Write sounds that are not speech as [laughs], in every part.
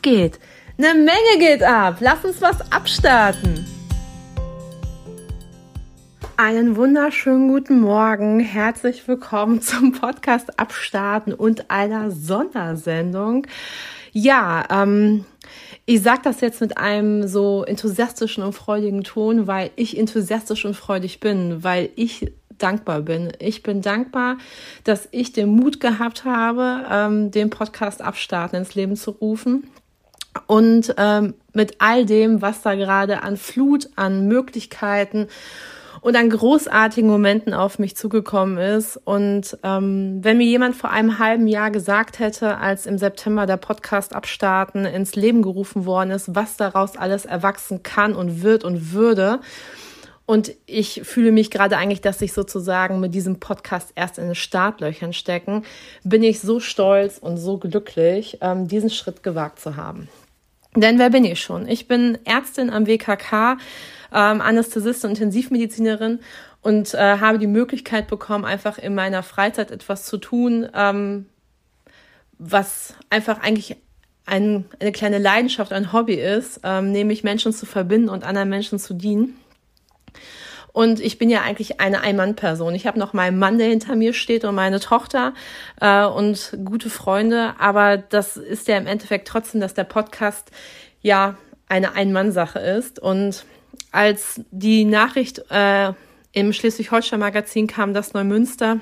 Abgeht? Eine Menge geht ab. Lass uns was abstarten. Einen wunderschönen guten Morgen. Herzlich willkommen zum Podcast Abstarten und einer Sondersendung. Ja, ähm, ich sage das jetzt mit einem so enthusiastischen und freudigen Ton, weil ich enthusiastisch und freudig bin, weil ich dankbar bin. Ich bin dankbar, dass ich den Mut gehabt habe, ähm, den Podcast Abstarten ins Leben zu rufen. Und ähm, mit all dem, was da gerade an Flut, an Möglichkeiten und an großartigen Momenten auf mich zugekommen ist. Und ähm, wenn mir jemand vor einem halben Jahr gesagt hätte, als im September der Podcast abstarten ins Leben gerufen worden ist, was daraus alles erwachsen kann und wird und würde. Und ich fühle mich gerade eigentlich, dass ich sozusagen mit diesem Podcast erst in den Startlöchern stecken, bin ich so stolz und so glücklich, ähm, diesen Schritt gewagt zu haben. Denn wer bin ich schon? Ich bin Ärztin am WKK, ähm, Anästhesistin und Intensivmedizinerin und äh, habe die Möglichkeit bekommen, einfach in meiner Freizeit etwas zu tun, ähm, was einfach eigentlich ein, eine kleine Leidenschaft, ein Hobby ist, ähm, nämlich Menschen zu verbinden und anderen Menschen zu dienen. Und ich bin ja eigentlich eine Ein-Mann-Person. Ich habe noch meinen Mann, der hinter mir steht und meine Tochter äh, und gute Freunde. Aber das ist ja im Endeffekt trotzdem, dass der Podcast ja eine Ein-Mann-Sache ist. Und als die Nachricht äh, im Schleswig-Holstein-Magazin kam, dass Neumünster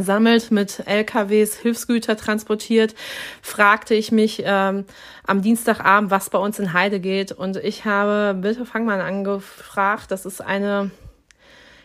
sammelt, mit LKWs Hilfsgüter transportiert, fragte ich mich ähm, am Dienstagabend, was bei uns in Heide geht. Und ich habe Bitte Fangmann angefragt. Das ist eine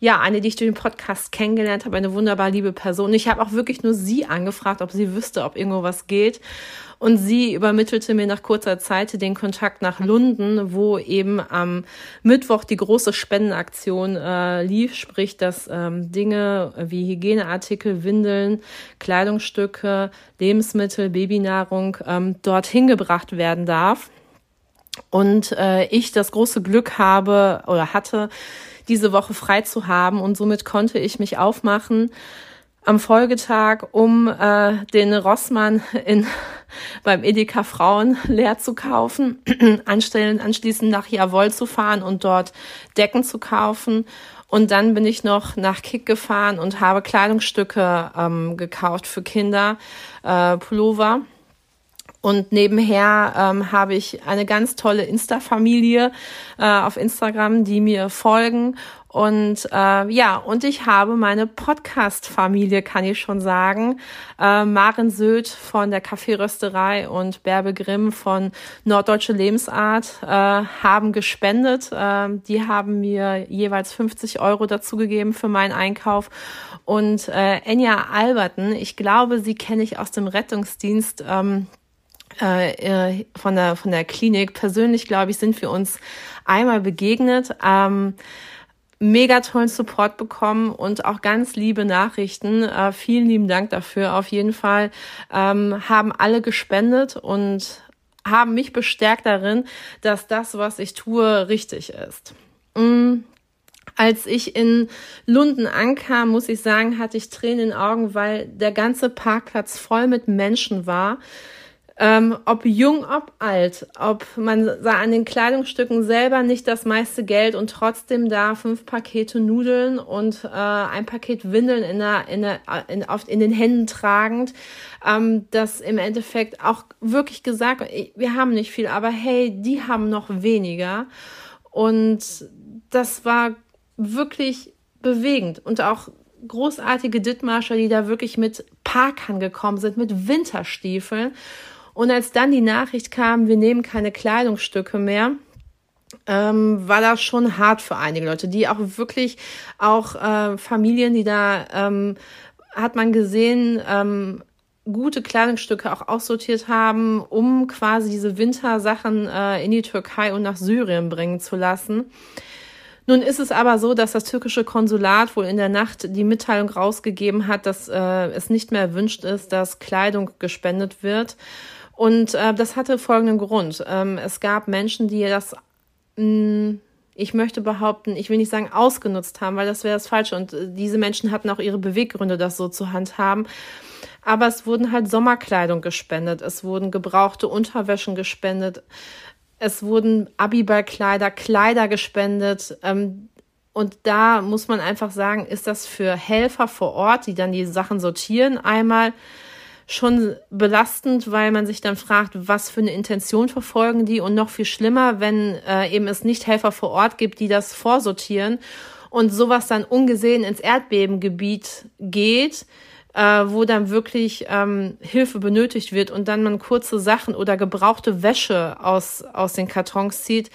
ja, eine, die ich durch den Podcast kennengelernt habe, eine wunderbar liebe Person. Ich habe auch wirklich nur sie angefragt, ob sie wüsste, ob irgendwo was geht. Und sie übermittelte mir nach kurzer Zeit den Kontakt nach Lunden, wo eben am Mittwoch die große Spendenaktion äh, lief, sprich, dass ähm, Dinge wie Hygieneartikel, Windeln, Kleidungsstücke, Lebensmittel, Babynahrung ähm, dorthin gebracht werden darf. Und äh, ich das große Glück habe oder hatte, diese Woche frei zu haben und somit konnte ich mich aufmachen am Folgetag, um äh, den Rossmann in, [laughs] beim Edeka Frauen leer zu kaufen, [clears throat] anstellen, anschließend nach Jawoll zu fahren und dort Decken zu kaufen. Und dann bin ich noch nach Kick gefahren und habe Kleidungsstücke ähm, gekauft für Kinder, äh, Pullover. Und nebenher ähm, habe ich eine ganz tolle Insta-Familie äh, auf Instagram, die mir folgen und äh, ja, und ich habe meine Podcast-Familie, kann ich schon sagen. Äh, Maren Söth von der Kaffeerösterei und Bärbe Grimm von Norddeutsche Lebensart äh, haben gespendet. Äh, die haben mir jeweils 50 Euro dazugegeben für meinen Einkauf. Und äh, Enya Alberten, ich glaube, sie kenne ich aus dem Rettungsdienst. Ähm, äh, von der von der Klinik persönlich glaube ich sind wir uns einmal begegnet ähm, mega tollen Support bekommen und auch ganz liebe Nachrichten. Äh, vielen lieben Dank dafür. Auf jeden Fall ähm, haben alle gespendet und haben mich bestärkt darin, dass das, was ich tue, richtig ist. Mm. Als ich in Lunden ankam, muss ich sagen, hatte ich Tränen in den Augen, weil der ganze Parkplatz voll mit Menschen war ähm, ob jung, ob alt, ob man sah an den Kleidungsstücken selber nicht das meiste Geld und trotzdem da fünf Pakete Nudeln und äh, ein Paket Windeln in, der, in, der, in, auf, in den Händen tragend, ähm, das im Endeffekt auch wirklich gesagt, wir haben nicht viel, aber hey, die haben noch weniger. Und das war wirklich bewegend und auch großartige Dittmarscher, die da wirklich mit Parkern gekommen sind, mit Winterstiefeln Und als dann die Nachricht kam, wir nehmen keine Kleidungsstücke mehr, ähm, war das schon hart für einige Leute, die auch wirklich auch äh, Familien, die da ähm, hat man gesehen, ähm, gute Kleidungsstücke auch aussortiert haben, um quasi diese Wintersachen äh, in die Türkei und nach Syrien bringen zu lassen. Nun ist es aber so, dass das türkische Konsulat wohl in der Nacht die Mitteilung rausgegeben hat, dass äh, es nicht mehr erwünscht ist, dass Kleidung gespendet wird. Und äh, das hatte folgenden Grund. Ähm, es gab Menschen, die das, mh, hm, ich möchte behaupten, ich will nicht sagen ausgenutzt haben, weil das wäre das Falsche. Und äh, diese Menschen hatten auch ihre Beweggründe, das so zu handhaben. Aber es wurden halt Sommerkleidung gespendet, es wurden gebrauchte Unterwäschen gespendet, es wurden Abiballkleider, Kleider gespendet. Ähm, und da muss man einfach sagen, ist das für Helfer vor Ort, die dann die Sachen sortieren, einmal schon belastend, weil man sich dann fragt, was für eine Intention verfolgen die? Und noch viel schlimmer, wenn äh, eben es nicht Helfer vor Ort gibt, die das vorsortieren und sowas dann ungesehen ins Erdbebengebiet geht, äh, wo dann wirklich ähm, Hilfe benötigt wird und dann man kurze Sachen oder gebrauchte Wäsche aus, aus den Kartons zieht,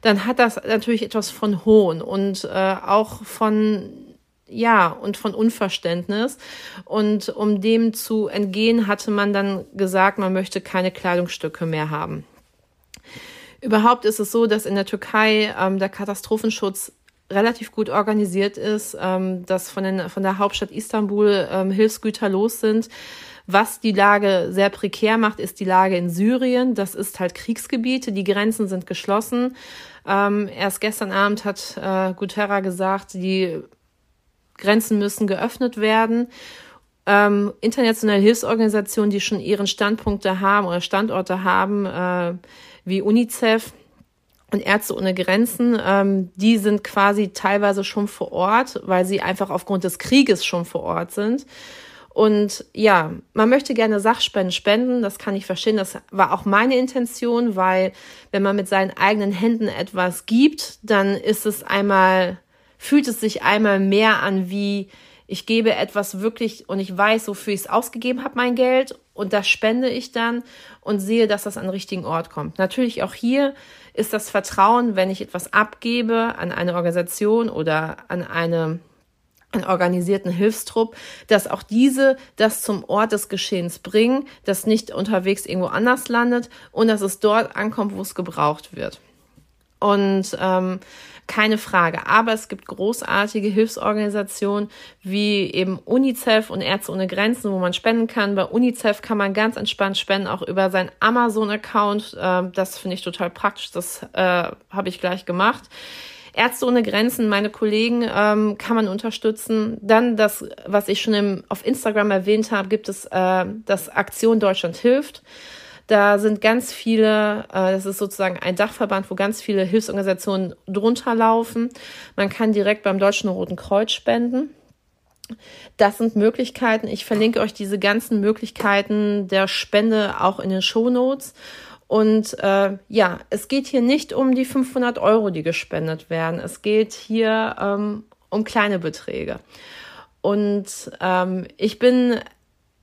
dann hat das natürlich etwas von Hohn und äh, auch von ja, und von Unverständnis. Und um dem zu entgehen, hatte man dann gesagt, man möchte keine Kleidungsstücke mehr haben. Überhaupt ist es so, dass in der Türkei ähm, der Katastrophenschutz relativ gut organisiert ist, ähm, dass von, den, von der Hauptstadt Istanbul ähm, Hilfsgüter los sind. Was die Lage sehr prekär macht, ist die Lage in Syrien. Das ist halt Kriegsgebiet. Die Grenzen sind geschlossen. Ähm, erst gestern Abend hat äh, Guterra gesagt, die Grenzen müssen geöffnet werden. Ähm, internationale Hilfsorganisationen, die schon ihren Standpunkte haben oder Standorte haben, äh, wie UNICEF, und Ärzte ohne Grenzen, ähm, die sind quasi teilweise schon vor Ort, weil sie einfach aufgrund des Krieges schon vor Ort sind. Und ja, man möchte gerne Sachspenden spenden, das kann ich verstehen. Das war auch meine Intention, weil wenn man mit seinen eigenen Händen etwas gibt, dann ist es einmal, fühlt es sich einmal mehr an wie, ich gebe etwas wirklich und ich weiß, wofür ich es ausgegeben habe, mein Geld und das spende ich dann und sehe, dass das an den richtigen Ort kommt. Natürlich auch hier ist das Vertrauen, wenn ich etwas abgebe an eine Organisation oder an eine einen organisierten Hilfstrupp, dass auch diese das zum Ort des Geschehens bringen, dass nicht unterwegs irgendwo anders landet und dass es dort ankommt, wo es gebraucht wird. Und ähm, keine Frage. Aber es gibt großartige Hilfsorganisationen wie eben UNICEF und Ärzte ohne Grenzen, wo man spenden kann. Bei UNICEF kann man ganz entspannt spenden, auch über seinen Amazon-Account. Ähm, das finde ich total praktisch. Das äh, habe ich gleich gemacht. Ärzte ohne Grenzen, meine Kollegen, ähm, kann man unterstützen. Dann das, was ich schon im, auf Instagram erwähnt habe, gibt es äh, das Aktion Deutschland hilft. Da sind ganz viele, äh, das ist sozusagen ein Dachverband, wo ganz viele Hilfsorganisationen drunter laufen. Man kann direkt beim Deutschen Roten Kreuz spenden. Das sind Möglichkeiten. Ich verlinke euch diese ganzen Möglichkeiten der Spende auch in den Show Notes. Und äh, ja, es geht hier nicht um die 500 Euro, die gespendet werden. Es geht hier ähm, um kleine Beträge. Und ähm, ich bin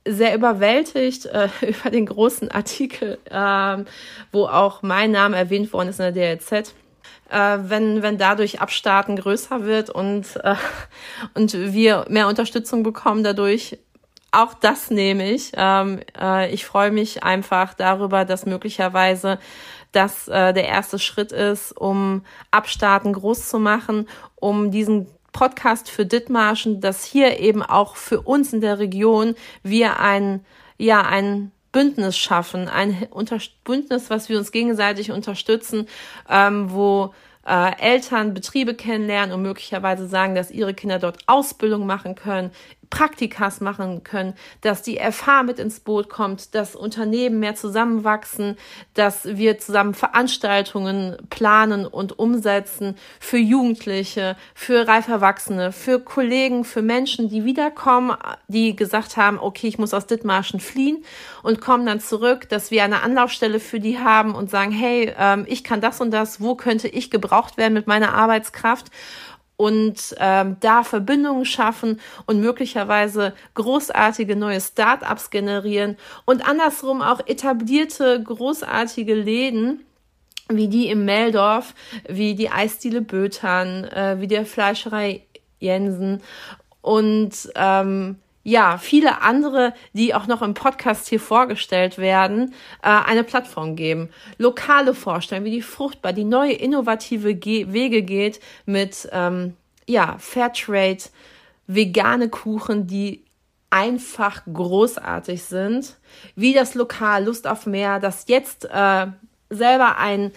sehr überwältigt äh, [laughs] über den großen Artikel, äh, wo auch mein Name erwähnt worden ist in der DLZ. Äh, wenn, wenn dadurch Abstarten größer wird und, äh, und wir mehr Unterstützung bekommen dadurch, auch das nehme ich. Ähm, äh, ich freue mich einfach darüber, dass möglicherweise das äh, der erste Schritt ist, um Abstarten groß zu machen, um diesen Podcast für Dithmarschen, dass hier eben auch für uns in der Region wir ein, ja, ein Bündnis schaffen, ein Unter Bündnis, was wir uns gegenseitig unterstützen, ähm, wo äh, Eltern Betriebe kennenlernen und möglicherweise sagen, dass ihre Kinder dort Ausbildung machen können, Praktikas machen können, dass die FH mit ins Boot kommt, dass Unternehmen mehr zusammenwachsen, dass wir zusammen Veranstaltungen planen und umsetzen für Jugendliche, für reif Erwachsene, für Kollegen, für Menschen, die wiederkommen, die gesagt haben, okay, ich muss aus Dithmarschen fliehen und kommen dann zurück, dass wir eine Anlaufstelle für die haben und sagen, hey, ähm, ich kann das und das, wo könnte ich gebraucht werden mit meiner Arbeitskraft? Und ähm, da Verbindungen schaffen und möglicherweise großartige neue Start-ups generieren und andersrum auch etablierte großartige Läden wie die im Meldorf, wie die Eisdiele Bötern, äh, wie der Fleischerei Jensen und ähm, ja, viele andere, die auch noch im Podcast hier vorgestellt werden, äh, eine Plattform geben. Lokale vorstellen, wie die fruchtbar, die neue innovative Ge Wege geht mit ähm, ja, Fairtrade, vegane Kuchen, die einfach großartig sind, wie das Lokal Lust auf mehr, das jetzt äh, selber ein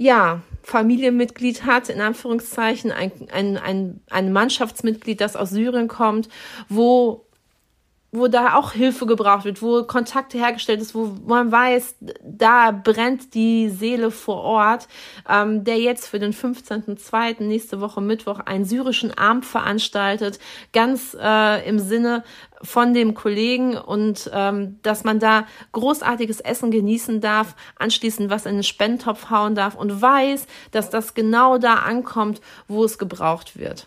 ja, Familienmitglied hat, in Anführungszeichen, ein, ein, ein, ein Mannschaftsmitglied, das aus Syrien kommt, wo wo da auch Hilfe gebraucht wird, wo Kontakte hergestellt ist, wo man weiß, da brennt die Seele vor Ort, ähm, der jetzt für den 15.02. nächste Woche Mittwoch einen syrischen Abend veranstaltet, ganz äh, im Sinne von dem Kollegen und ähm, dass man da großartiges Essen genießen darf, anschließend was in den Spendentopf hauen darf und weiß, dass das genau da ankommt, wo es gebraucht wird.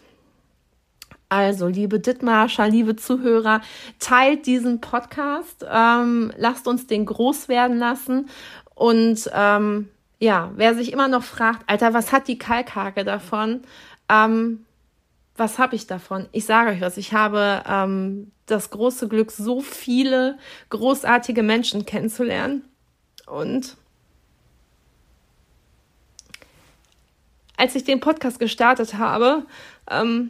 Also, liebe Dittmarscher, liebe Zuhörer, teilt diesen Podcast, ähm, lasst uns den groß werden lassen. Und ähm, ja, wer sich immer noch fragt, Alter, was hat die Kalkhake davon? Ähm, was habe ich davon? Ich sage euch was, ich habe ähm, das große Glück, so viele großartige Menschen kennenzulernen. Und als ich den Podcast gestartet habe, ähm,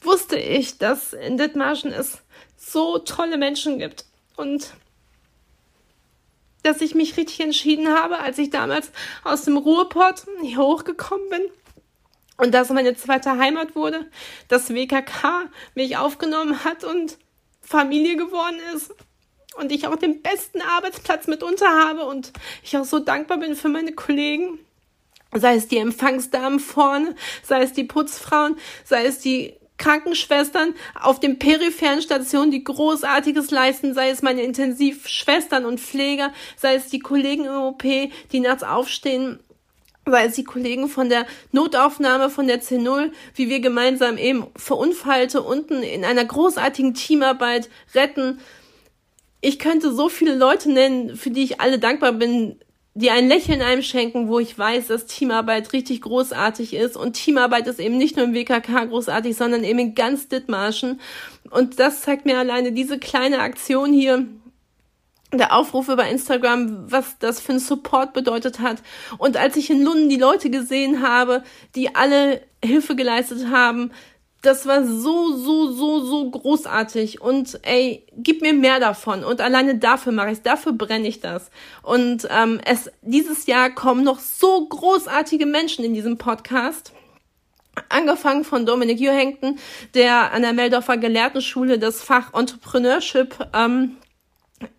wusste ich, dass in Dithmarschen es so tolle Menschen gibt und dass ich mich richtig entschieden habe, als ich damals aus dem Ruhrpott hier hochgekommen bin und das meine zweite Heimat wurde, dass WKK mich aufgenommen hat und Familie geworden ist und ich auch den besten Arbeitsplatz mitunter habe und ich auch so dankbar bin für meine Kollegen, sei es die Empfangsdamen vorne, sei es die Putzfrauen, sei es die Krankenschwestern auf den peripheren Stationen, die Großartiges leisten, sei es meine Intensivschwestern und Pfleger, sei es die Kollegen im OP, die nachts aufstehen, sei es die Kollegen von der Notaufnahme von der C0, wie wir gemeinsam eben Verunfallte unten in einer großartigen Teamarbeit retten. Ich könnte so viele Leute nennen, für die ich alle dankbar bin, die ein Lächeln einem schenken, wo ich weiß, dass Teamarbeit richtig großartig ist. Und Teamarbeit ist eben nicht nur im WKK großartig, sondern eben in ganz Dithmarschen. Und das zeigt mir alleine diese kleine Aktion hier, der Aufruf über Instagram, was das für ein Support bedeutet hat. Und als ich in Lunden die Leute gesehen habe, die alle Hilfe geleistet haben, das war so, so, so, so großartig. Und ey, gib mir mehr davon. Und alleine dafür mache ich dafür brenne ich das. Und ähm, es dieses Jahr kommen noch so großartige Menschen in diesem Podcast. Angefangen von Dominik Johengten, der an der Meldorfer Gelehrtenschule das Fach Entrepreneurship ähm,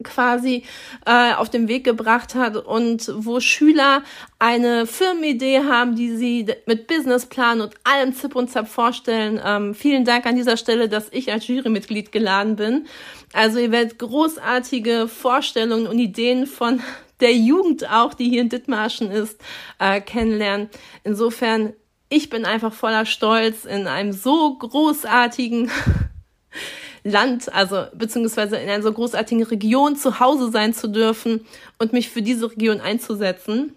quasi äh, auf den Weg gebracht hat und wo Schüler eine Firmenidee haben, die sie mit Businessplan und allem Zip und Zap vorstellen. Ähm, vielen Dank an dieser Stelle, dass ich als Jurymitglied geladen bin. Also ihr werdet großartige Vorstellungen und Ideen von der Jugend auch, die hier in Dithmarschen ist, äh, kennenlernen. Insofern, ich bin einfach voller Stolz in einem so großartigen [laughs] Land, also beziehungsweise in einer so großartigen Region zu Hause sein zu dürfen und mich für diese Region einzusetzen.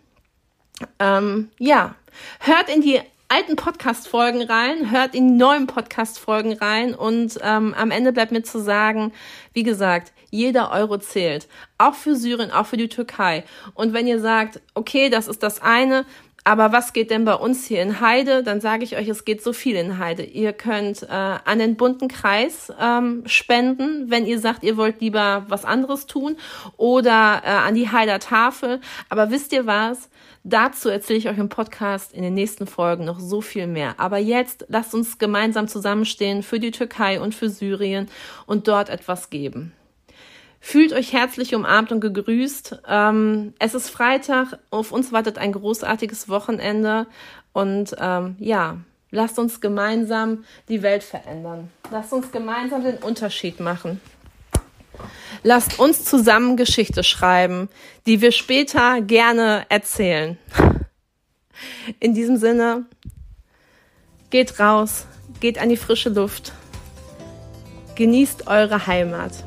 Ähm, ja, hört in die alten Podcast-Folgen rein, hört in die neuen Podcast-Folgen rein und ähm, am Ende bleibt mir zu sagen, wie gesagt, jeder Euro zählt. Auch für Syrien, auch für die Türkei. Und wenn ihr sagt, okay, das ist das eine, aber was geht denn bei uns hier in Heide? Dann sage ich euch, es geht so viel in Heide. Ihr könnt äh, an den bunten Kreis ähm, spenden, wenn ihr sagt, ihr wollt lieber was anderes tun, oder äh, an die Heider Tafel. Aber wisst ihr was? Dazu erzähle ich euch im Podcast in den nächsten Folgen noch so viel mehr. Aber jetzt lasst uns gemeinsam zusammenstehen für die Türkei und für Syrien und dort etwas geben. Fühlt euch herzlich umarmt und gegrüßt. Ähm, es ist Freitag, auf uns wartet ein großartiges Wochenende und ähm, ja, lasst uns gemeinsam die Welt verändern. Lasst uns gemeinsam den Unterschied machen. Lasst uns zusammen Geschichte schreiben, die wir später gerne erzählen. In diesem Sinne, Geht raus, geht an die frische Luft. Genießt eure Heimat.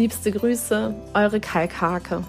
Liebste Grüße, eure Kalkhake.